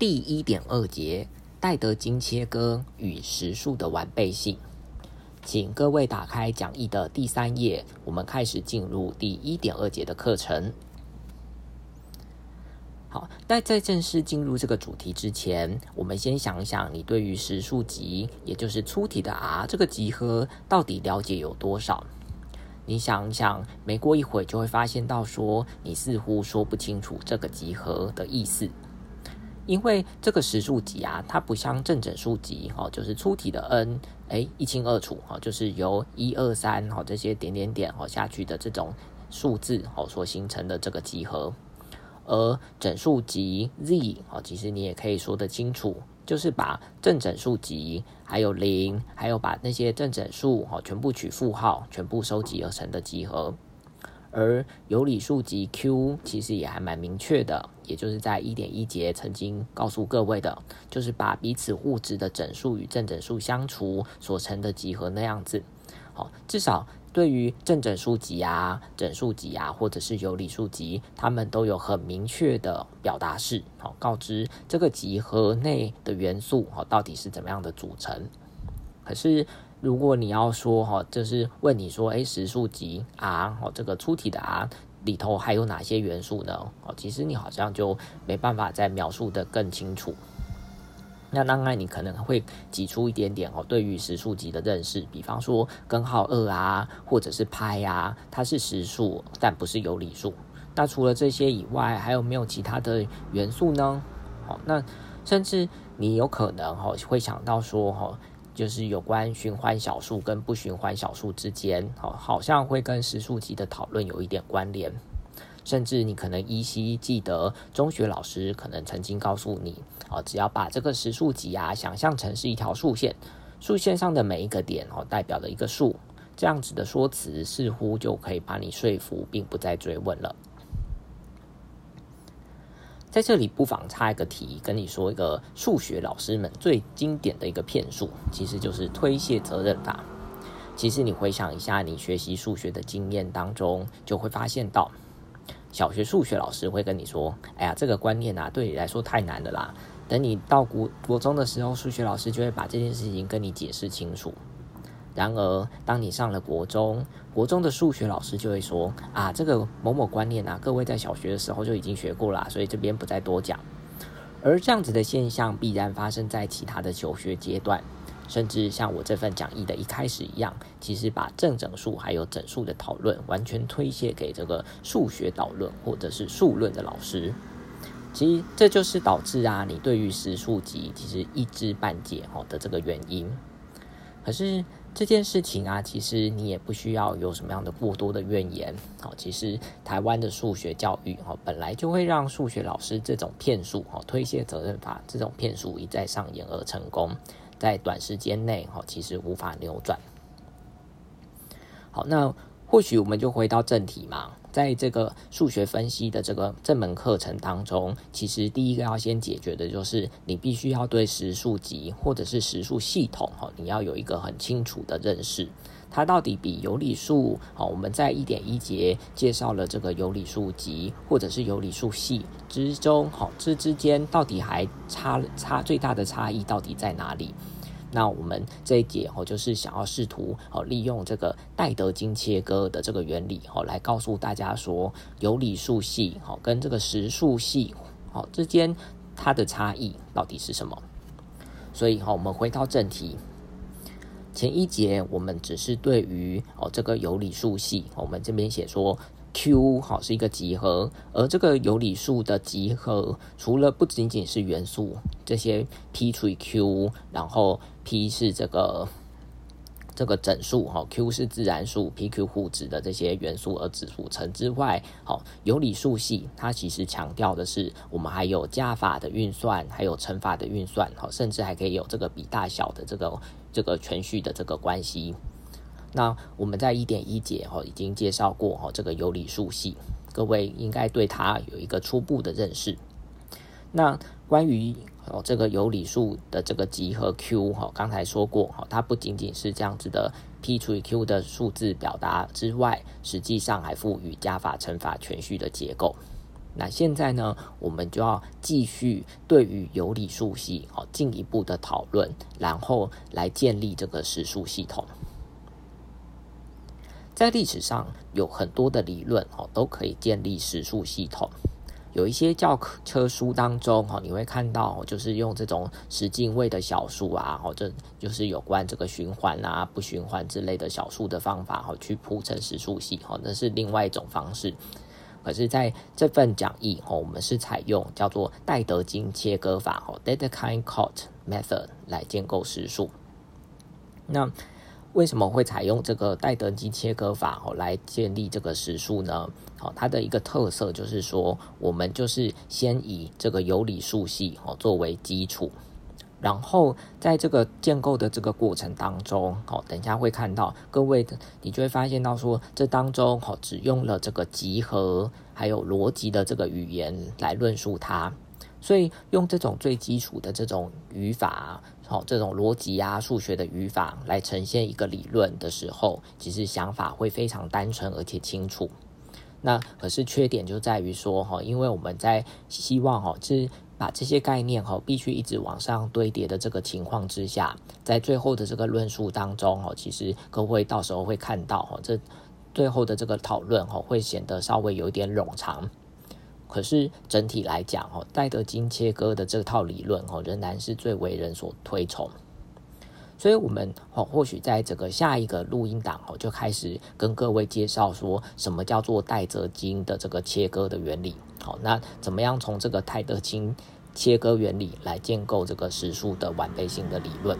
第一点二节戴德金切割与实数的完备性，请各位打开讲义的第三页，我们开始进入第一点二节的课程。好，在在正式进入这个主题之前，我们先想一想，你对于实数集，也就是粗体的 r 这个集合，到底了解有多少？你想一想，没过一会就会发现到说，你似乎说不清楚这个集合的意思。因为这个实数集啊，它不像正整数集，哦，就是粗体的 n，哎，一清二楚，哈，就是由一二三，哈，这些点点点，哦，下去的这种数字，哦，所形成的这个集合。而整数集 z，哦，其实你也可以说得清楚，就是把正整数集，还有零，还有把那些正整数，哦，全部取负号，全部收集而成的集合。而有理数集 Q 其实也还蛮明确的，也就是在一点一节曾经告诉各位的，就是把彼此互质的整数与正整数相除所成的集合那样子。好，至少对于正整数集啊、整数集啊，或者是有理数集，他们都有很明确的表达式，好，告知这个集合内的元素，好，到底是怎么样的组成。可是。如果你要说哈，就是问你说，哎，实数集 r 哦，这个粗体的 r 里头还有哪些元素呢？哦，其实你好像就没办法再描述的更清楚。那当然，你可能会挤出一点点哦，对于实数集的认识，比方说根号二啊，或者是派啊，它是实数，但不是有理数。那除了这些以外，还有没有其他的元素呢？好，那甚至你有可能哈会想到说哈。就是有关循环小数跟不循环小数之间，好，好像会跟实数集的讨论有一点关联。甚至你可能依稀记得中学老师可能曾经告诉你，哦，只要把这个实数集啊想象成是一条竖线，竖线上的每一个点哦代表了一个数，这样子的说辞似乎就可以把你说服，并不再追问了。在这里不妨插一个题，跟你说一个数学老师们最经典的一个骗术，其实就是推卸责任法。其实你回想一下，你学习数学的经验当中，就会发现到，小学数学老师会跟你说：“哎呀，这个观念啊，对你来说太难了啦。”等你到国国中的时候，数学老师就会把这件事情跟你解释清楚。然而，当你上了国中，国中的数学老师就会说：“啊，这个某某观念啊，各位在小学的时候就已经学过了，所以这边不再多讲。”而这样子的现象必然发生在其他的求学阶段，甚至像我这份讲义的一开始一样，其实把正整数还有整数的讨论完全推卸给这个数学导论或者是数论的老师。其实这就是导致啊，你对于实数集其实一知半解哦的这个原因。可是。这件事情啊，其实你也不需要有什么样的过多的怨言。好，其实台湾的数学教育哈，本来就会让数学老师这种骗术哈、推卸责任法这种骗术一再上演而成功，在短时间内哈，其实无法扭转。好，那或许我们就回到正题嘛。在这个数学分析的这个这门课程当中，其实第一个要先解决的就是你必须要对实数集或者是实数系统哈，你要有一个很清楚的认识，它到底比有理数好。我们在一点一节介绍了这个有理数集或者是有理数系之中，好，这之间到底还差差最大的差异到底在哪里？那我们这一节哦，就是想要试图哦，利用这个戴德金切割的这个原理哦，来告诉大家说，有理数系哦跟这个实数系哦之间它的差异到底是什么？所以哈，我们回到正题，前一节我们只是对于哦这个有理数系，我们这边写说。Q 好是一个集合，而这个有理数的集合，除了不仅仅是元素这些 P 除以 Q，然后 P 是这个这个整数哈，Q 是自然数，PQ 互质的这些元素而组成之外，好有理数系它其实强调的是，我们还有加法的运算，还有乘法的运算，好，甚至还可以有这个比大小的这个这个全序的这个关系。那我们在一点一节哈已经介绍过哈这个有理数系，各位应该对它有一个初步的认识。那关于哦这个有理数的这个集合 Q 哈，刚才说过哈，它不仅仅是这样子的 P 除以 Q 的数字表达之外，实际上还赋予加法乘法全序的结构。那现在呢，我们就要继续对于有理数系哦进一步的讨论，然后来建立这个实数系统。在历史上有很多的理论哦，都可以建立实数系统。有一些教科书当中哈，你会看到就是用这种十进位的小数啊，或者就是有关这个循环啊、不循环之类的小数的方法哈，去铺成实数系哈，那是另外一种方式。可是在这份讲义哈，我们是采用叫做戴德金切割法哈 （Dedekind-Cot Method） 来建构实数。那为什么会采用这个戴德基切割法哦来建立这个实数呢？好，它的一个特色就是说，我们就是先以这个有理数系哦作为基础，然后在这个建构的这个过程当中，哦，等一下会看到各位的，你就会发现到说，这当中哦只用了这个集合还有逻辑的这个语言来论述它。所以用这种最基础的这种语法，好，这种逻辑啊、数学的语法来呈现一个理论的时候，其实想法会非常单纯而且清楚。那可是缺点就在于说，哈，因为我们在希望哈，是把这些概念哈，必须一直往上堆叠的这个情况之下，在最后的这个论述当中，哈，其实各位到时候会看到，哈，这最后的这个讨论，哈，会显得稍微有点冗长。可是整体来讲，哦，戴德金切割的这套理论，哦，仍然是最为人所推崇。所以，我们哦，或许在这个下一个录音档，哦，就开始跟各位介绍说什么叫做戴德金的这个切割的原理。好，那怎么样从这个戴德金切割原理来建构这个实数的完备性的理论？